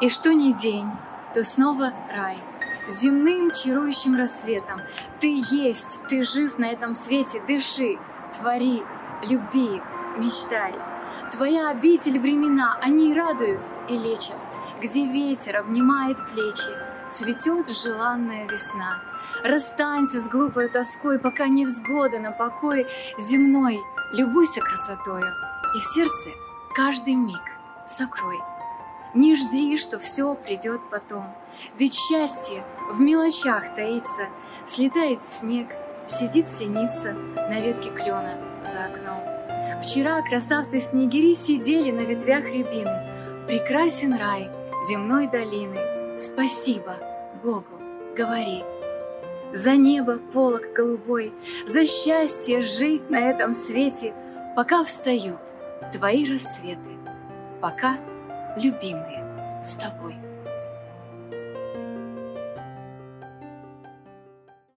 И что ни день, то снова рай. Земным чарующим рассветом Ты есть, ты жив на этом свете, дыши, твори, люби, мечтай. Твоя обитель времена, они радуют и лечат, Где ветер обнимает плечи, цветет желанная весна. Расстанься с глупой тоской, пока не взгода на покой земной, любуйся красотою, и в сердце каждый миг сокрой. Не жди, что все придет потом, ведь счастье в мелочах таится, слетает снег, сидит синица на ветке клена за окном. Вчера красавцы-снегири сидели на ветвях рябины. Прекрасен рай земной долины. Спасибо Богу, говори. За небо полог голубой, за счастье жить на этом свете, пока встают твои рассветы, пока любимые с тобой.